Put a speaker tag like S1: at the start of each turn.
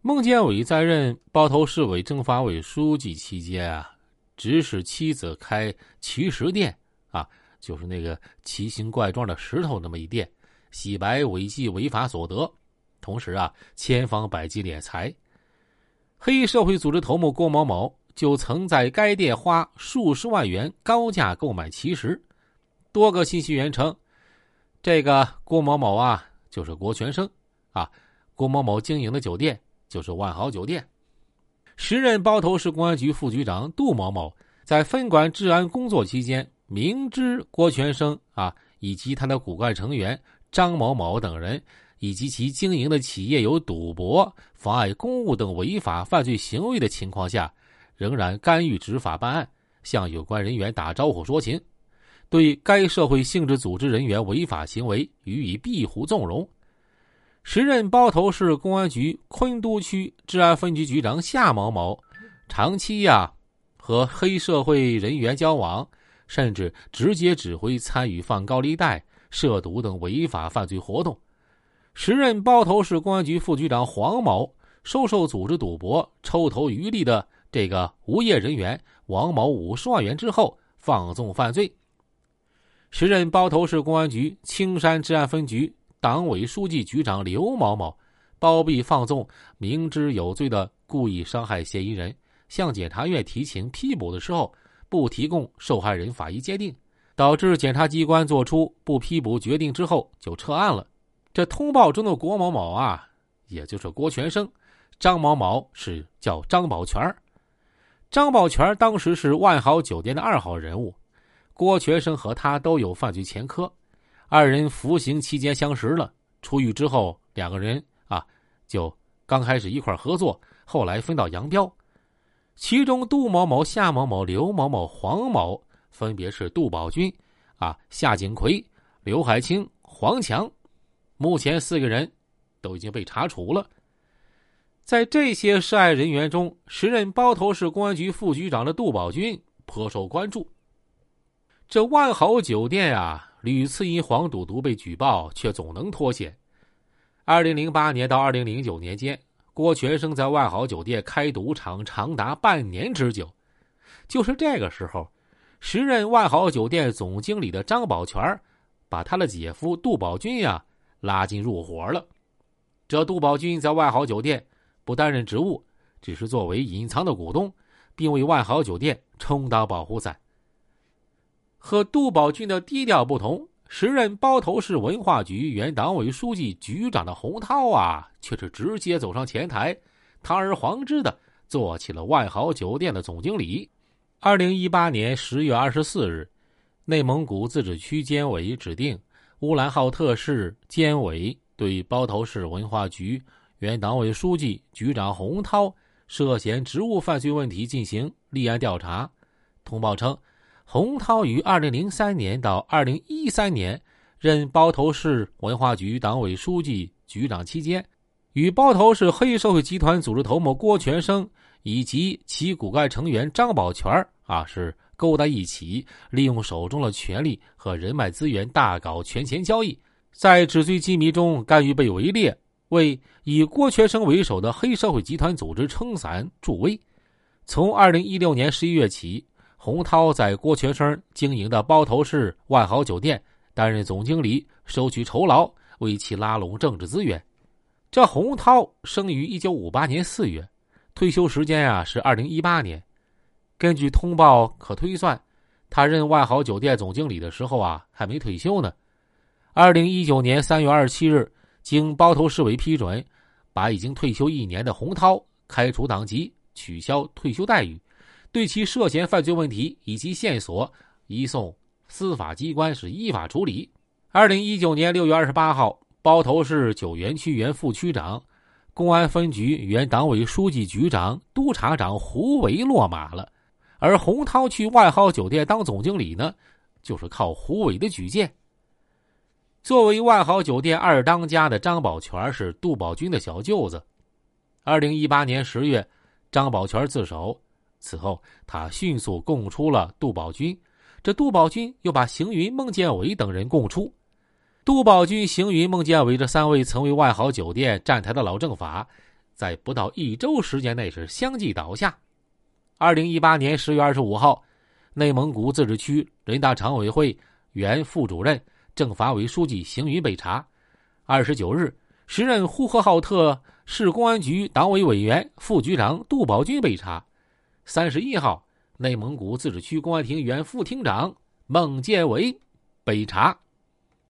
S1: 孟建伟在任包头市委政法委书记期间啊，指使妻子开奇石店啊，就是那个奇形怪状的石头那么一店，洗白违纪违法所得，同时啊，千方百计敛财。黑社会组织头目郭某某就曾在该店花数十万元高价购买奇石。多个信息源称，这个郭某某啊，就是郭全生啊。郭某某经营的酒店就是万豪酒店。时任包头市公安局副局长杜某某在分管治安工作期间，明知郭全生啊以及他的骨干成员张某某等人以及其经营的企业有赌博、妨碍公务等违法犯罪行为的情况下，仍然干预执法办案，向有关人员打招呼说情。对该社会性质组织人员违法行为予以庇护纵容。时任包头市公安局昆都区治安分局局长夏某某，长期呀和黑社会人员交往，甚至直接指挥参与放高利贷、涉毒等违法犯罪活动。时任包头市公安局副局长黄某，收受组织赌博、抽头渔利的这个无业人员王某五十万元之后，放纵犯罪。时任包头市公安局青山治安分局党委书记、局长刘某某，包庇放纵、明知有罪的故意伤害嫌疑人，向检察院提请批捕的时候，不提供受害人法医鉴定，导致检察机关作出不批捕决定之后就撤案了。这通报中的郭某某啊，也就是郭全生，张某某是叫张宝全张宝全当时是万豪酒店的二号人物。郭全生和他都有犯罪前科，二人服刑期间相识了。出狱之后，两个人啊，就刚开始一块合作，后来分道扬镳。其中，杜某某、夏某某、刘某某、黄某，分别是杜宝军、啊夏景奎、刘海清、黄强。目前四个人都已经被查处了。在这些涉案人员中，时任包头市公安局副局长的杜宝军颇受关注。这万豪酒店呀，屡次因黄赌毒被举报，却总能脱险。二零零八年到二零零九年间，郭全生在万豪酒店开赌场长达半年之久。就是这个时候，时任万豪酒店总经理的张宝全把他的姐夫杜宝军呀拉进入伙了。这杜宝军在万豪酒店不担任职务，只是作为隐藏的股东，并为万豪酒店充当保护伞。和杜宝军的低调不同，时任包头市文化局原党委书记、局长的洪涛啊，却是直接走上前台，堂而皇之的做起了万豪酒店的总经理。二零一八年十月二十四日，内蒙古自治区监委指定乌兰浩特市监委对包头市文化局原党委书记、局长洪涛涉嫌职务犯罪问题进行立案调查。通报称。洪涛于二零零三年到二零一三年任包头市文化局党委书记、局长期间，与包头市黑社会集团组织头目郭全生以及其骨干成员张宝全啊是勾搭一起，利用手中的权力和人脉资源大搞权钱交易，在纸醉金迷中甘于被围猎，为以郭全生为首的黑社会集团组织撑伞助威。从二零一六年十一月起。洪涛在郭全生经营的包头市万豪酒店担任总经理，收取酬劳，为其拉拢政治资源。这洪涛生于一九五八年四月，退休时间啊是二零一八年。根据通报可推算，他任万豪酒店总经理的时候啊还没退休呢。二零一九年三月二十七日，经包头市委批准，把已经退休一年的洪涛开除党籍，取消退休待遇。对其涉嫌犯罪问题以及线索移送司法机关是依法处理。二零一九年六月二十八号，包头市九原区原副区长、公安分局原党委书记、局长、督察长胡伟落马了，而洪涛去万豪酒店当总经理呢，就是靠胡伟的举荐。作为万豪酒店二当家的张宝全是杜宝军的小舅子。二零一八年十月，张宝全自首。此后，他迅速供出了杜宝军，这杜宝军又把邢云、孟建伟等人供出。杜宝军、邢云、孟建伟这三位曾为万豪酒店站台的老政法，在不到一周时间内是相继倒下。二零一八年十月二十五号，内蒙古自治区人大常委会原副主任、政法委书记邢云被查。二十九日，时任呼和浩特市公安局党委委员、副局长杜宝军被查。三十一号，内蒙古自治区公安厅原副厅长孟建伟被查。